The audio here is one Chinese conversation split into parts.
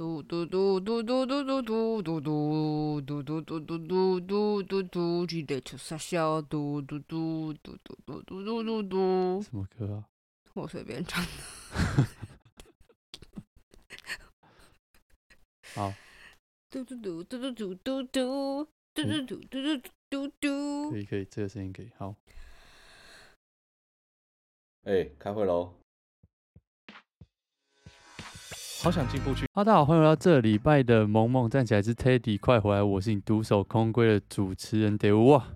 嘟嘟嘟嘟嘟嘟嘟嘟嘟嘟嘟嘟嘟嘟嘟嘟嘟嘟，记得出傻笑，嘟嘟嘟嘟嘟嘟嘟嘟嘟嘟。什么歌啊？我随便唱的。好。嘟嘟嘟嘟嘟嘟嘟嘟嘟嘟嘟嘟嘟嘟嘟。可以可以，这个声音可以。好。哎，开会喽。好想进步去。哈，大家好，欢迎来到这礼拜的萌萌站起来是 Teddy，快回来！我是你独守空闺的主持人 Daewoo 啊。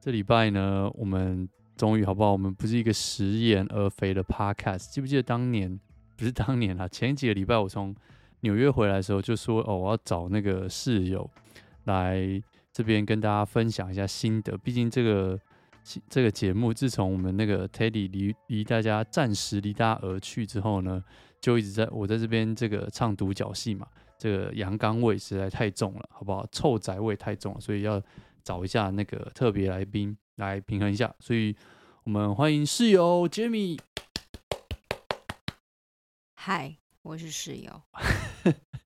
这礼拜呢，我们终于好不好？我们不是一个食言而肥的 Podcast。记不记得当年？不是当年啊，前几个礼拜我从纽约回来的时候就说，哦，我要找那个室友来这边跟大家分享一下心得。毕竟这个这个节目自从我们那个 Teddy 离离大家暂时离大家而去之后呢。就一直在我在这边这个唱独角戏嘛，这个阳刚味实在太重了，好不好？臭宅味太重了，所以要找一下那个特别来宾来平衡一下。所以我们欢迎室友 Jemmy。嗨，我是室友。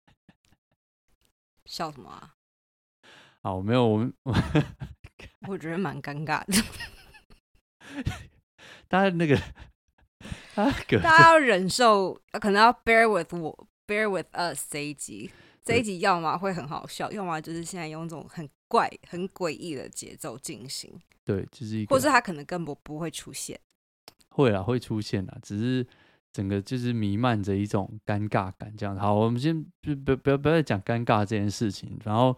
笑什么啊？好，没有我们，我觉得蛮尴尬的。大家那个。大家要忍受，可能要 bear with 我，bear with us 这一集，这一集要么会很好笑，要么就是现在用这种很怪、很诡异的节奏进行。对，就是一个，或是他可能根本不会出现。会啦，会出现啦，只是整个就是弥漫着一种尴尬感，这样。好，我们先不不不要不要再讲尴尬这件事情，然后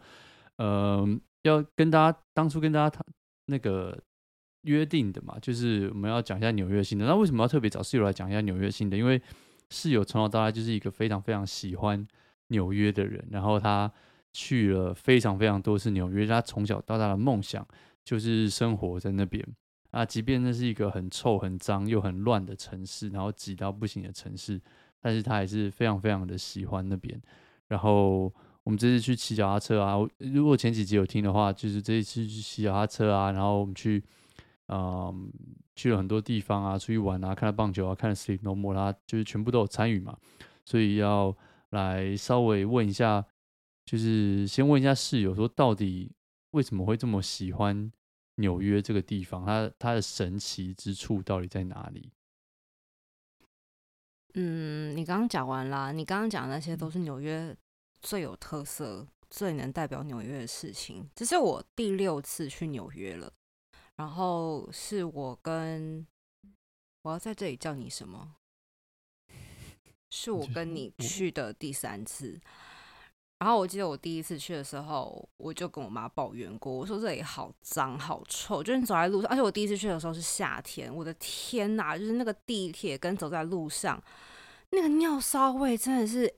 呃，要跟大家当初跟大家谈那个。约定的嘛，就是我们要讲一下纽约新的。那为什么要特别找室友来讲一下纽约新的？因为室友从小到大就是一个非常非常喜欢纽约的人，然后他去了非常非常多次纽约。他从小到大的梦想就是生活在那边啊，即便那是一个很臭、很脏又很乱的城市，然后挤到不行的城市，但是他还是非常非常的喜欢那边。然后我们这次去骑脚踏车啊，如果前几集有听的话，就是这一次去骑脚踏车啊，然后我们去。嗯，去了很多地方啊，出去玩啊，看了棒球啊，看了 Sleep No More 啦，就是全部都有参与嘛，所以要来稍微问一下，就是先问一下室友说，到底为什么会这么喜欢纽约这个地方？它它的神奇之处到底在哪里？嗯，你刚刚讲完啦，你刚刚讲的那些都是纽约最有特色、最能代表纽约的事情。这是我第六次去纽约了。然后是我跟我要在这里叫你什么？是我跟你去的第三次。然后我记得我第一次去的时候，我就跟我妈抱怨过，我说这里好脏好臭，就是你走在路上，而且我第一次去的时候是夏天，我的天哪，就是那个地铁跟走在路上，那个尿骚味真的是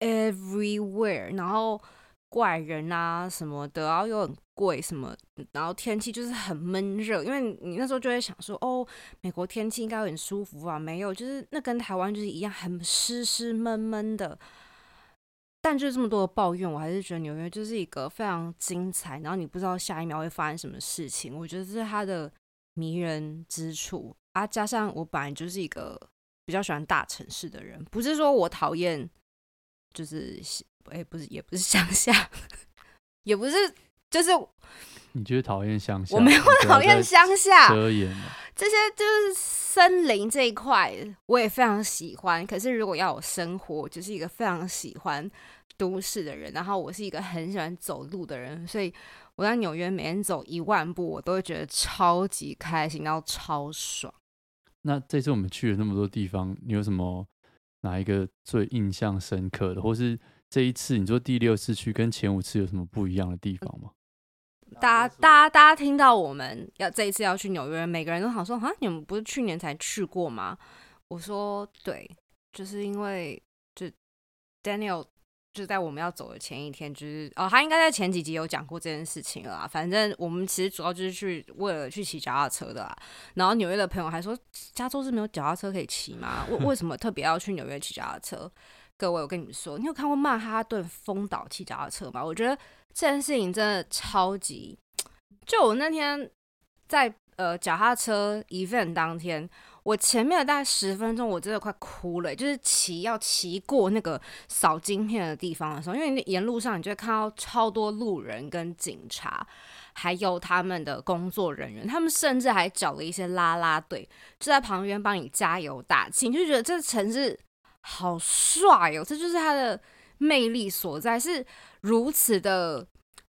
everywhere，然后。怪人啊什么的，然后又很贵什么，然后天气就是很闷热，因为你那时候就会想说，哦，美国天气应该很舒服啊，没有，就是那跟台湾就是一样，很湿湿闷闷的。但就是这么多的抱怨，我还是觉得纽约就是一个非常精彩，然后你不知道下一秒会发生什么事情，我觉得这是它的迷人之处啊。加上我本来就是一个比较喜欢大城市的人，不是说我讨厌，就是。哎，不是，也不是乡下，也不是，就是你就是讨厌乡下？我没有讨厌乡下，遮掩这些就是森林这一块，我也非常喜欢。可是如果要我生活，我就是一个非常喜欢都市的人。然后我是一个很喜欢走路的人，所以我在纽约每天走一万步，我都会觉得超级开心，然后超爽。那这次我们去了那么多地方，你有什么哪一个最印象深刻的，或是？这一次你说第六次去跟前五次有什么不一样的地方吗？大家大家大家听到我们要这一次要去纽约，每个人都想说啊，你们不是去年才去过吗？我说对，就是因为就 Daniel 就在我们要走的前一天，就是哦，他应该在前几集有讲过这件事情了啦。反正我们其实主要就是去为了去骑脚踏车的啦。然后纽约的朋友还说，加州是没有脚踏车可以骑吗？为为什么特别要去纽约骑脚踏车？各位，我跟你们说，你有看过曼哈顿风岛骑脚踏车吗？我觉得这件事情真的超级……就我那天在呃脚踏车 event 当天，我前面的大概十分钟，我真的快哭了。就是骑要骑过那个扫晶片的地方的时候，因为沿路上你就会看到超多路人跟警察，还有他们的工作人员，他们甚至还找了一些啦啦队，就在旁边帮你加油打气，你就觉得这城市好帅哦！这就是它的魅力所在，是如此的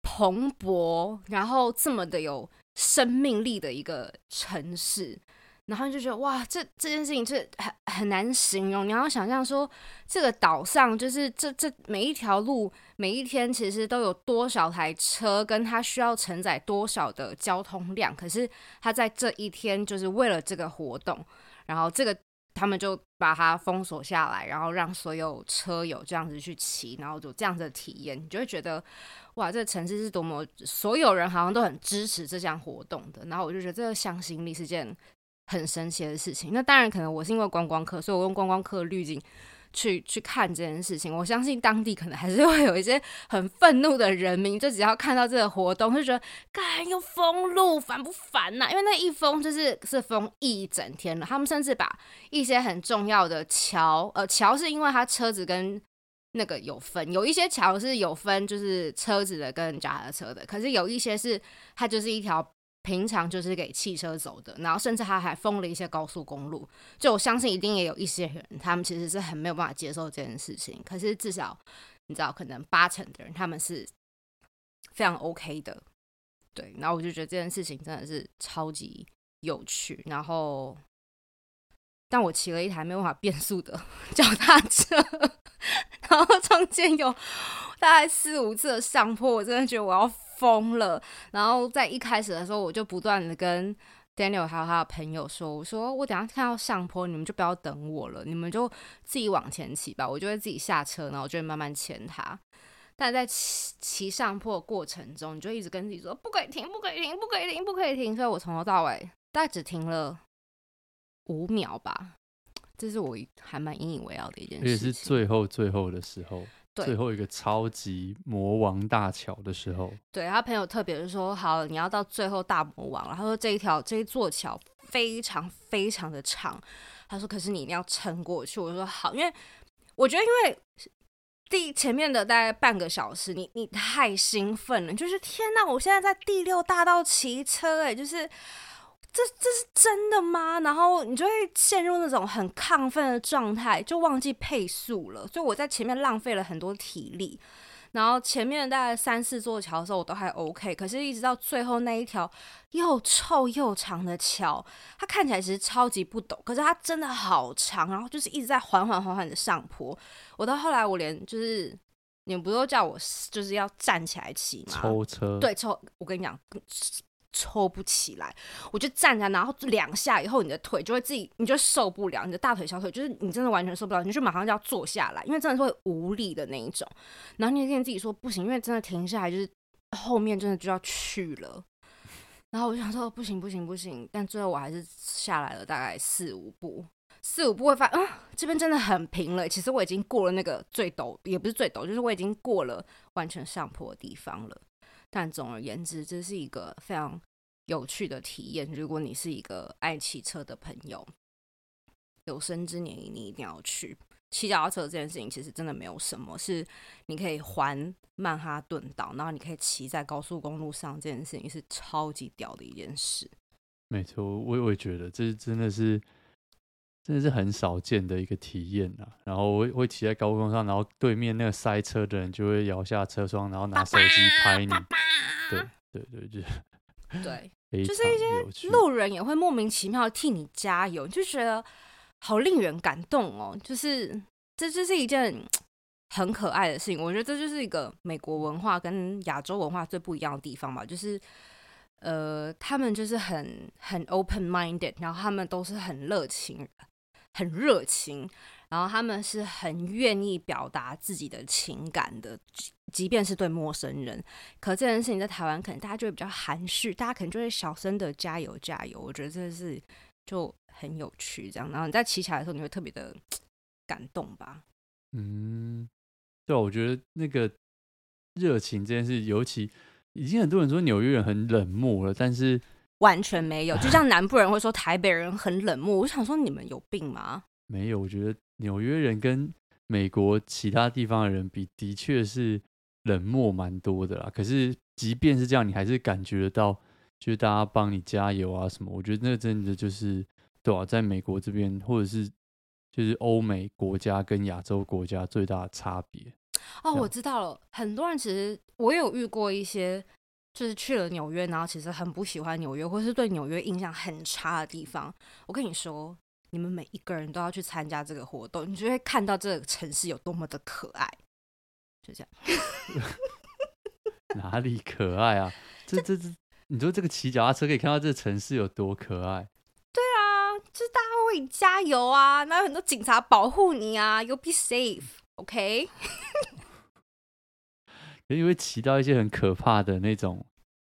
蓬勃，然后这么的有生命力的一个城市。然后就觉得哇，这这件事情是很很难形容。你要想象说，这个岛上就是这这每一条路，每一天其实都有多少台车，跟它需要承载多少的交通量。可是他在这一天，就是为了这个活动，然后这个他们就把它封锁下来，然后让所有车友这样子去骑，然后就这样子的体验，你就会觉得哇，这个城市是多么，所有人好像都很支持这项活动的。然后我就觉得这个向心力是件。很神奇的事情。那当然，可能我是因为观光客，所以我用观光客滤镜去去看这件事情。我相信当地可能还是会有一些很愤怒的人民，就只要看到这个活动，就觉得，干又封路，烦不烦呐、因为那一封就是是封一整天了。他们甚至把一些很重要的桥，呃，桥是因为他车子跟那个有分，有一些桥是有分，就是车子的跟脚踏车的，可是有一些是它就是一条。平常就是给汽车走的，然后甚至他还封了一些高速公路。就我相信，一定也有一些人，他们其实是很没有办法接受这件事情。可是至少你知道，可能八成的人他们是非常 OK 的。对，然后我就觉得这件事情真的是超级有趣。然后，但我骑了一台没有办法变速的 脚踏车，然后中间有大概四五次的上坡，我真的觉得我要。疯了！然后在一开始的时候，我就不断的跟 Daniel 还有他的朋友说：“我说我等下看到上坡，你们就不要等我了，你们就自己往前骑吧，我就会自己下车，然后我就会慢慢牵他。但在骑骑上坡的过程中，你就一直跟自己说不可以停，不可以停，不可以停，不可以停。所以我从头到尾大概只停了五秒吧，这是我还蛮引以为傲的一件事情。也是最后最后的时候。”最后一个超级魔王大桥的时候，对，他朋友特别是说，好，你要到最后大魔王了。他说这一条这一座桥非常非常的长，他说可是你一定要撑过去。我说好，因为我觉得因为第前面的大概半个小时，你你太兴奋了，就是天哪，我现在在第六大道骑车，哎，就是。这这是真的吗？然后你就会陷入那种很亢奋的状态，就忘记配速了。所以我在前面浪费了很多体力。然后前面大概三四座桥的时候我都还 OK，可是一直到最后那一条又臭又长的桥，它看起来其实超级不陡，可是它真的好长，然后就是一直在缓缓缓缓的上坡。我到后来我连就是你们不都叫我就是要站起来骑吗？抽车。对，抽。我跟你讲。抽不起来，我就站着，然后两下以后，你的腿就会自己，你就受不了，你的大腿、小腿，就是你真的完全受不了，你就马上就要坐下来，因为真的是会无力的那一种。然后你跟自己说不行，因为真的停下来就是后面真的就要去了。然后我就想说不行不行不行，但最后我还是下来了，大概四五步，四五步会发现，嗯，这边真的很平了。其实我已经过了那个最陡，也不是最陡，就是我已经过了完全上坡的地方了。但总而言之，这是一个非常有趣的体验。如果你是一个爱骑车的朋友，有生之年你一定要去骑脚踏车。这件事情其实真的没有什么，是你可以环曼哈顿岛，然后你可以骑在高速公路上，这件事情是超级屌的一件事。没错，我我也觉得这真的是。真的是很少见的一个体验啊！然后我会骑在高速上，然后对面那个塞车的人就会摇下车窗，然后拿手机拍你。对对对，就是对，就是一些路人也会莫名其妙替你加油，就觉得好令人感动哦！就是这就是一件 很可爱的事情。我觉得这就是一个美国文化跟亚洲文化最不一样的地方吧，就是。呃，他们就是很很 open minded，然后他们都是很热情、很热情，然后他们是很愿意表达自己的情感的，即便是对陌生人。可这件事情在台湾，可能大家就会比较含蓄，大家可能就会小声的加油加油。我觉得这是就很有趣，这样。然后你在骑起来的时候，你会特别的感动吧？嗯，对，我觉得那个热情这件事，尤其。已经很多人说纽约人很冷漠了，但是完全没有。就像南部人会说台北人很冷漠，我想说你们有病吗？没有，我觉得纽约人跟美国其他地方的人比，的确是冷漠蛮多的啦。可是即便是这样，你还是感觉得到，就是大家帮你加油啊什么。我觉得那真的就是对啊，在美国这边，或者是就是欧美国家跟亚洲国家最大的差别。哦，我知道了。很多人其实我有遇过一些，就是去了纽约，然后其实很不喜欢纽约，或是对纽约印象很差的地方。我跟你说，你们每一个人都要去参加这个活动，你就会看到这个城市有多么的可爱。就这样。哪里可爱啊？这这这，你说这个骑脚踏车可以看到这个城市有多可爱？对啊，就是大家会为你加油啊，那有很多警察保护你啊，You'll be safe，OK？Okay? 因为骑到一些很可怕的那种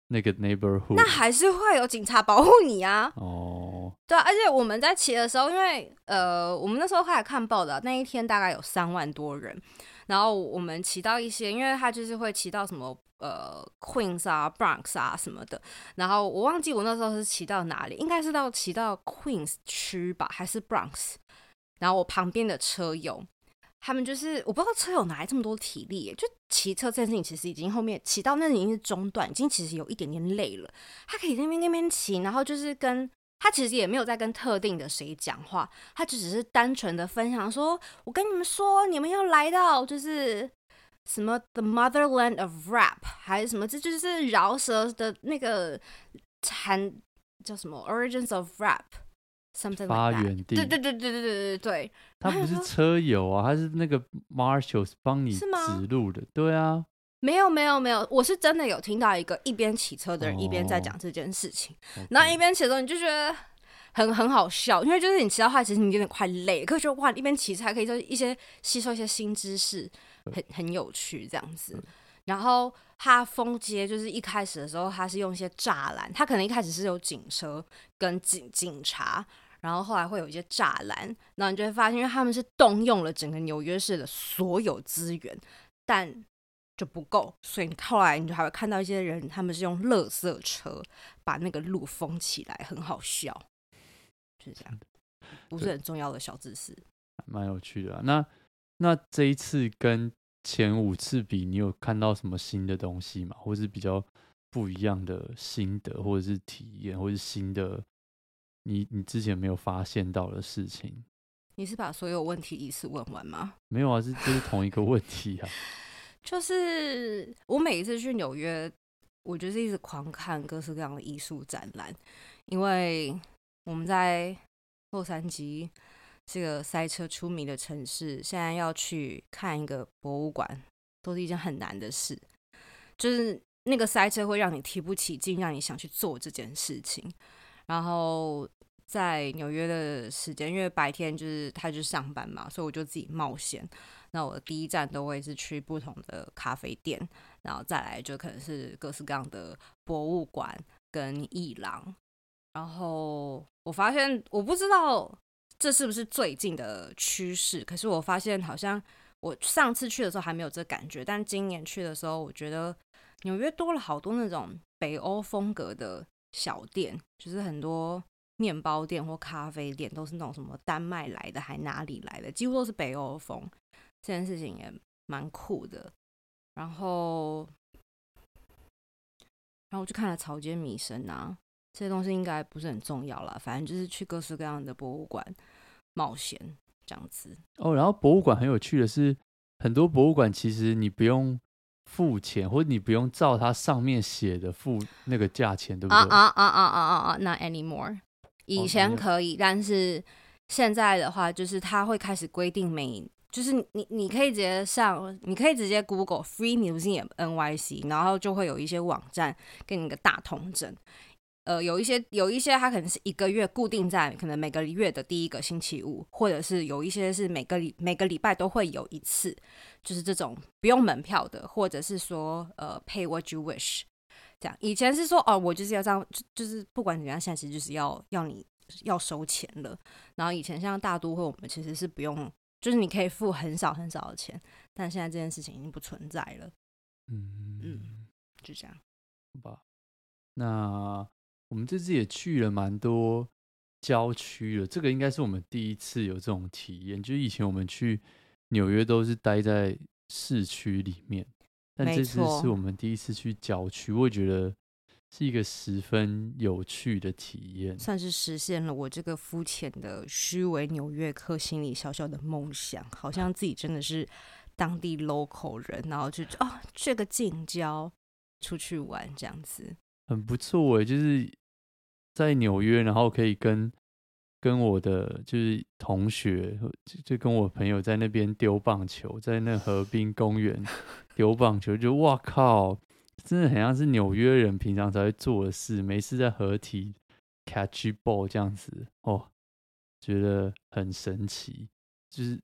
那个 neighborhood，那还是会有警察保护你啊。哦，对啊，而且我们在骑的时候，因为呃，我们那时候开始看报道那一天大概有三万多人，然后我们骑到一些，因为他就是会骑到什么呃 Queens 啊、Bronx 啊什么的，然后我忘记我那时候是骑到哪里，应该是到骑到 Queens 区吧，还是 Bronx？然后我旁边的车友。他们就是我不知道车友哪来这么多体力，就骑车这件事情其实已经后面骑到那已经是中段，已经其实有一点点累了。他可以在那边那边骑，然后就是跟他其实也没有在跟特定的谁讲话，他就只是单纯的分享说：“我跟你们说，你们要来到就是什么 The Motherland of Rap，还是什么？这就是饶舌的那个产叫什么 Origins of Rap。” Something 发源地，对对对对对对对对，他不是车友啊，他是那个 Marshals 帮你指路的，对啊，没有没有没有，我是真的有听到一个一边骑车的人一边在讲这件事情，哦、然后一边骑的时候你就觉得很很好笑，因为就是你骑到后来其实你有点快累，可是就哇一边骑车还可以就一些吸收一些新知识，很很有趣这样子。然后他封街就是一开始的时候他是用一些栅栏，他可能一开始是有警车跟警警察。然后后来会有一些栅栏，然后你就会发现，因为他们是动用了整个纽约市的所有资源，但就不够，所以你后来你就还会看到一些人，他们是用垃圾车把那个路封起来，很好笑，就是这样，不是很重要的小知识，蛮有趣的啊。那那这一次跟前五次比，你有看到什么新的东西吗？或是比较不一样的心得，或者是体验，或是新的？你你之前没有发现到的事情，你是把所有问题一次问完吗？没有啊，是就是同一个问题啊。就是我每一次去纽约，我就是一直狂看各式各样的艺术展览，因为我们在洛杉矶这个塞车出名的城市，现在要去看一个博物馆，都是一件很难的事。就是那个塞车会让你提不起劲，让你想去做这件事情，然后。在纽约的时间，因为白天就是他就上班嘛，所以我就自己冒险。那我的第一站都会是去不同的咖啡店，然后再来就可能是各式各样的博物馆跟艺廊。然后我发现，我不知道这是不是最近的趋势，可是我发现好像我上次去的时候还没有这感觉，但今年去的时候，我觉得纽约多了好多那种北欧风格的小店，就是很多。面包店或咖啡店都是那种什么丹麦来的，还哪里来的，几乎都是北欧风。这件事情也蛮酷的。然后，然后我就看了草间弥生啊，这些东西应该不是很重要啦，反正就是去各式各样的博物馆冒险这样子。哦，然后博物馆很有趣的是，很多博物馆其实你不用付钱，或者你不用照它上面写的付那个价钱，对不对？啊啊啊啊啊啊啊！Not anymore。以前可以，但是现在的话，就是他会开始规定每，就是你你可以直接上，你可以直接 Google Free Museum NYC，然后就会有一些网站给你个大通整。呃，有一些有一些它可能是一个月固定在可能每个月的第一个星期五，或者是有一些是每个礼每个礼拜都会有一次，就是这种不用门票的，或者是说呃 Pay what you wish。这样，以前是说哦，我就是要这样，就就是不管怎么样，现在其实就是要要你要收钱了。然后以前像大都会，我们其实是不用，就是你可以付很少很少的钱。但现在这件事情已经不存在了。嗯嗯，就这样。好吧。那我们这次也去了蛮多郊区了，这个应该是我们第一次有这种体验。就以前我们去纽约都是待在市区里面，但这次是我们第一次去郊区，我也觉得是一个十分有趣的体验，算是实现了我这个肤浅的虚伪纽约客心里小小的梦想，好像自己真的是当地 local 人，然后就哦，这个近郊出去玩这样子。很不错哎，就是在纽约，然后可以跟跟我的就是同学，就就跟我朋友在那边丢棒球，在那河滨公园 丢棒球，就哇靠，真的很像是纽约人平常才会做的事，没事在合体 catch ball 这样子哦，觉得很神奇，就是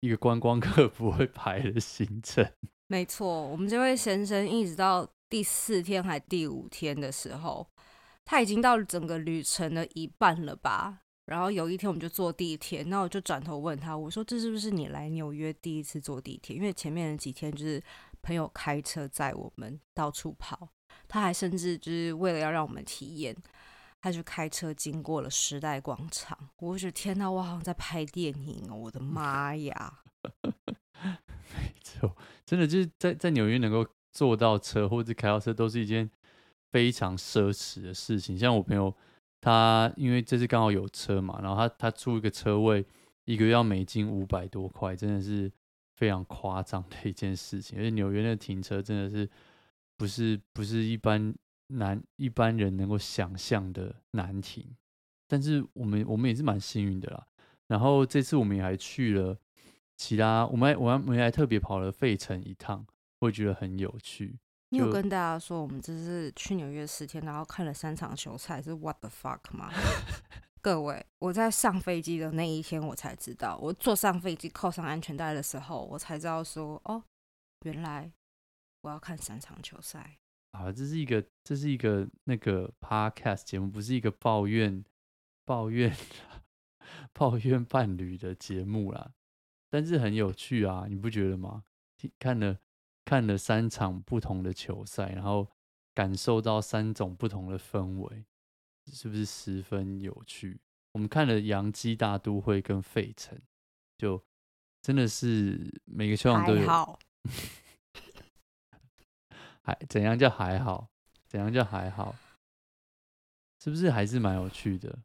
一个观光客不会排的行程。没错，我们这位先生一直到。第四天还第五天的时候，他已经到了整个旅程的一半了吧？然后有一天我们就坐地铁，那我就转头问他，我说：“这是不是你来纽约第一次坐地铁？因为前面的几天就是朋友开车载我们到处跑，他还甚至就是为了要让我们体验，他就开车经过了时代广场。我觉得天哪，我好像在拍电影哦！我的妈呀！没错，真的就是在在纽约能够。坐到车或者开到车都是一件非常奢侈的事情。像我朋友，他因为这次刚好有车嘛，然后他他租一个车位，一个月要美金五百多块，真的是非常夸张的一件事情。而且纽约那个停车真的是不是不是一般难一般人能够想象的难停。但是我们我们也是蛮幸运的啦。然后这次我们也还去了其他，我们还我们我们还特别跑了费城一趟。会觉得很有趣。你有跟大家说，我们这是去纽约十天，然后看了三场球赛，是 What the fuck 吗？各位，我在上飞机的那一天，我才知道，我坐上飞机扣上安全带的时候，我才知道说，哦，原来我要看三场球赛啊！这是一个，这是一个那个 podcast 节目，不是一个抱怨、抱怨、抱怨伴侣的节目啦。但是很有趣啊，你不觉得吗？看了。看了三场不同的球赛，然后感受到三种不同的氛围，是不是十分有趣？我们看了洋基大都会跟费城，就真的是每个球场都有。还好，还怎样叫还好？怎样叫还好？是不是还是蛮有趣的？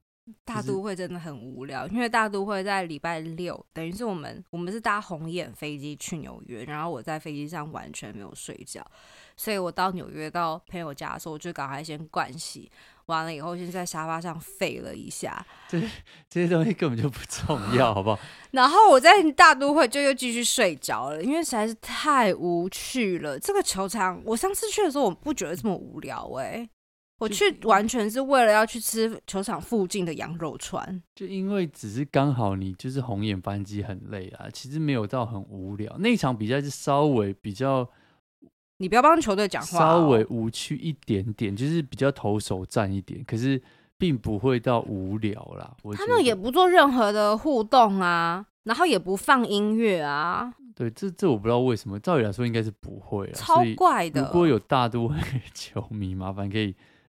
大都会真的很无聊，因为大都会在礼拜六，等于是我们我们是搭红眼飞机去纽约，然后我在飞机上完全没有睡觉，所以我到纽约到朋友家的时候，我就赶快先盥洗，完了以后先在沙发上废了一下，这 这些东西根本就不重 要，好不好？然后我在大都会就又继续睡着了，因为实在是太无趣了。这个球场我上次去的时候，我不觉得这么无聊哎、欸。我去完全是为了要去吃球场附近的羊肉串，就因为只是刚好你就是红眼班机很累啊，其实没有到很无聊。那场比赛是稍微比较，你不要帮球队讲话，稍微无趣一点点，就是比较投手战一点，可是并不会到无聊啦。他们也不做任何的互动啊，然后也不放音乐啊。对，这这我不知道为什么，照理来说应该是不会啊，超怪的。如果有大都会球迷，麻烦可以。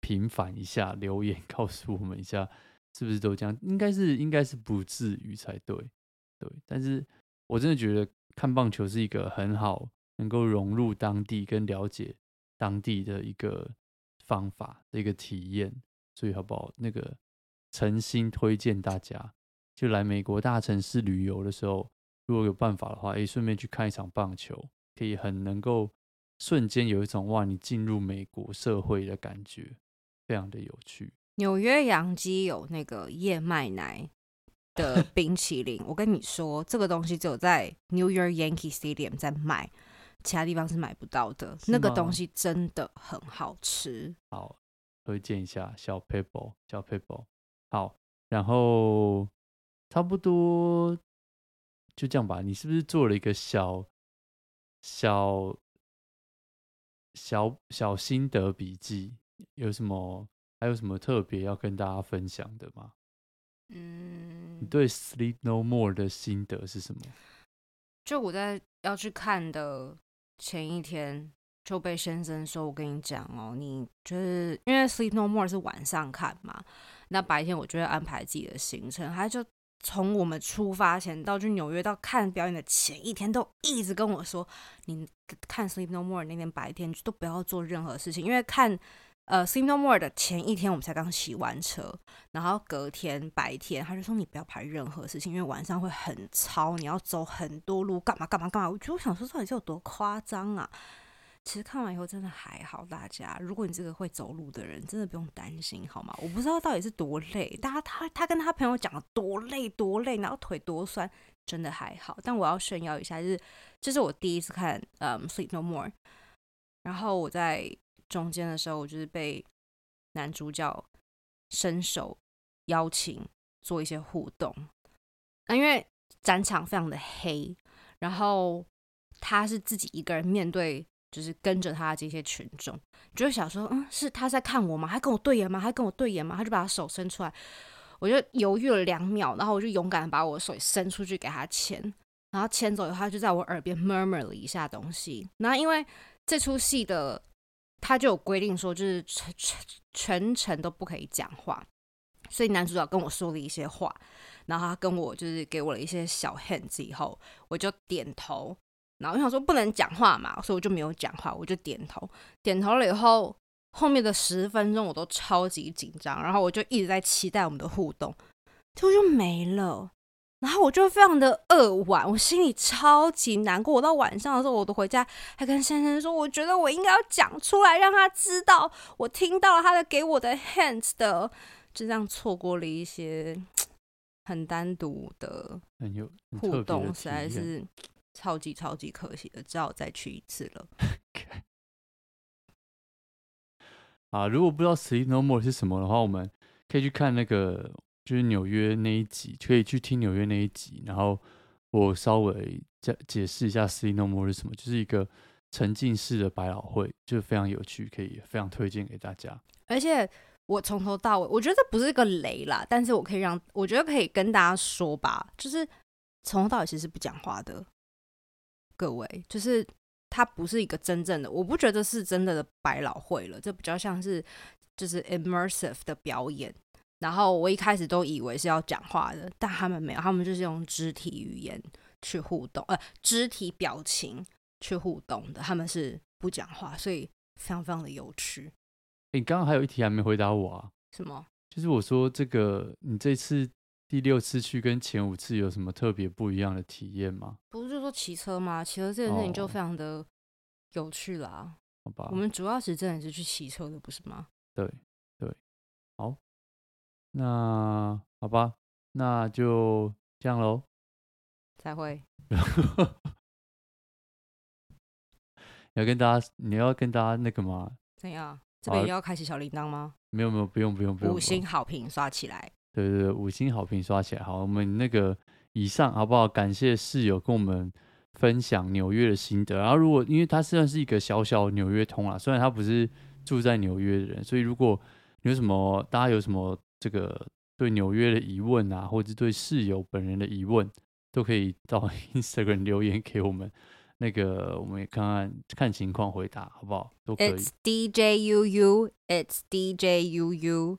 平反一下，留言告诉我们一下，是不是都这样？应该是，应该是不至于才对，对。但是我真的觉得看棒球是一个很好能够融入当地跟了解当地的一个方法的一个体验，所以好不好？那个诚心推荐大家，就来美国大城市旅游的时候，如果有办法的话，诶，顺便去看一场棒球，可以很能够瞬间有一种哇，你进入美国社会的感觉。非常的有趣。纽约洋基有那个燕麦奶的冰淇淋，我跟你说，这个东西只有在 New York Yankee Stadium 在卖，其他地方是买不到的。那个东西真的很好吃。好，推荐一下小 paper，小 paper。好，然后差不多就这样吧。你是不是做了一个小小小小心得笔记？有什么？还有什么特别要跟大家分享的吗？嗯，你对《Sleep No More》的心得是什么？就我在要去看的前一天，就被先生说：“我跟你讲哦，你就是因为《Sleep No More》是晚上看嘛，那白天我就会安排自己的行程。他就从我们出发前到去纽约到看表演的前一天，都一直跟我说：你看《Sleep No More》那天白天都不要做任何事情，因为看。”呃，《Sleep No More》的前一天，我们才刚洗完车，然后隔天白天，他就说你不要排任何事情，因为晚上会很吵，你要走很多路，干嘛干嘛干嘛。我就想说，到底是有多夸张啊？其实看完以后真的还好，大家，如果你这个会走路的人，真的不用担心，好吗？我不知道到底是多累，大家他他跟他朋友讲了多累多累，然后腿多酸，真的还好。但我要炫耀一下，就是这是我第一次看嗯《Sleep No More》，然后我在。中间的时候，我就是被男主角伸手邀请做一些互动。那因为展场非常的黑，然后他是自己一个人面对，就是跟着他的这些群众，就会想说，嗯，是他在看我吗？还跟我对眼吗？还跟我对眼吗？他就把他手伸出来，我就犹豫了两秒，然后我就勇敢把我手伸出去给他牵，然后牵走以后，他就在我耳边 murmur 了一下东西。然后因为这出戏的。他就有规定说，就是全全全程都不可以讲话，所以男主角跟我说了一些话，然后他跟我就是给我了一些小 hint 以后，我就点头，然后我想说不能讲话嘛，所以我就没有讲话，我就点头，点头了以后，后面的十分钟我都超级紧张，然后我就一直在期待我们的互动，结果就没了。然后我就非常的扼腕，我心里超级难过。我到晚上的时候，我都回家还跟先生说，我觉得我应该要讲出来，让他知道我听到了他的给我的 hints 的，就这样错过了一些很单独的互动，实在是超级超级可惜的，只好再去一次了。啊，如果不知道《Sleep No More》是什么的话，我们可以去看那个。就是纽约那一集，可以去听纽约那一集，然后我稍微解解释一下《Sleep No More》是什么，就是一个沉浸式的百老汇，就非常有趣，可以非常推荐给大家。而且我从头到尾，我觉得这不是一个雷啦，但是我可以让我觉得可以跟大家说吧，就是从头到尾其实是不讲话的，各位，就是它不是一个真正的，我不觉得是真的的百老汇了，这比较像是就是 immersive 的表演。然后我一开始都以为是要讲话的，但他们没有，他们就是用肢体语言去互动，呃，肢体表情去互动的，他们是不讲话，所以非常非常的有趣。你刚刚还有一题还没回答我啊？什么？就是我说这个，你这次第六次去跟前五次有什么特别不一样的体验吗？不是就说骑车吗？骑车这件事情就非常的有趣啦。哦，好吧，我们主要是真的是去骑车的，不是吗？对。那好吧，那就这样喽。再会。要跟大家，你要跟大家那个吗？怎样？这边要开启小铃铛吗？没有没有，不用不用不用。五星好评刷起来。对对对，五星好评刷起来。好，我们那个以上好不好？感谢室友跟我们分享纽约的心得。然后如果因为他虽然是一个小小纽约通啊，虽然他不是住在纽约的人，所以如果有什么大家有什么。这个对纽约的疑问啊，或者对室友本人的疑问，都可以到 Instagram 留言给我们。那个，我们也看看看情况回答，好不好？都可以。It's DJUU, It's DJUU,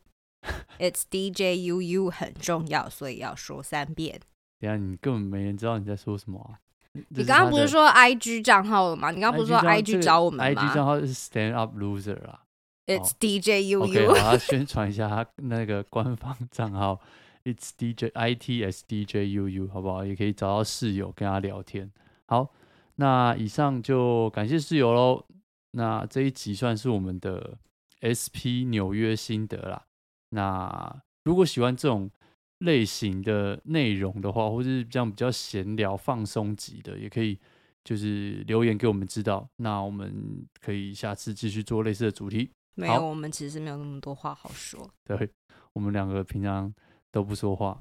It's DJUU 很重要，所以要说三遍。等下你根本没人知道你在说什么啊？你刚刚不是说 IG 账号了吗？你刚刚不是说 IG 找我们吗？IG 账号是 Stand Up Loser 啊。It's DJ UU。OK，好，他宣传一下他那个官方 账号，It's DJ ITS DJ UU，好不好？也可以找到室友跟他聊天。好，那以上就感谢室友喽。那这一集算是我们的 SP 纽约心得啦。那如果喜欢这种类型的内容的话，或者是这样比较闲聊放松级的，也可以就是留言给我们知道。那我们可以下次继续做类似的主题。没有，我们其实没有那么多话好说。对，我们两个平常都不说话。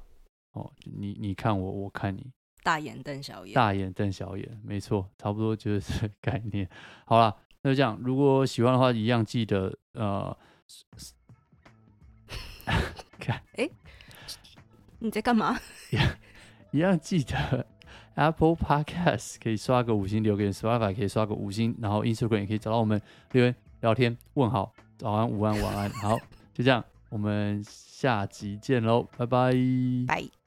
哦，你你看我，我看你，大眼瞪小眼，大眼瞪小眼，没错，差不多就是这个概念。好了，那就这样。如果喜欢的话，一样记得呃，看，哎，你在干嘛？一样记得 Apple Podcast 可以刷个五星留言，Spotify 可以刷个五星，然后 Instagram 也可以找到我们留言聊天问好，早安、午安、晚安。好，就这样，我们下集见喽，拜拜。拜。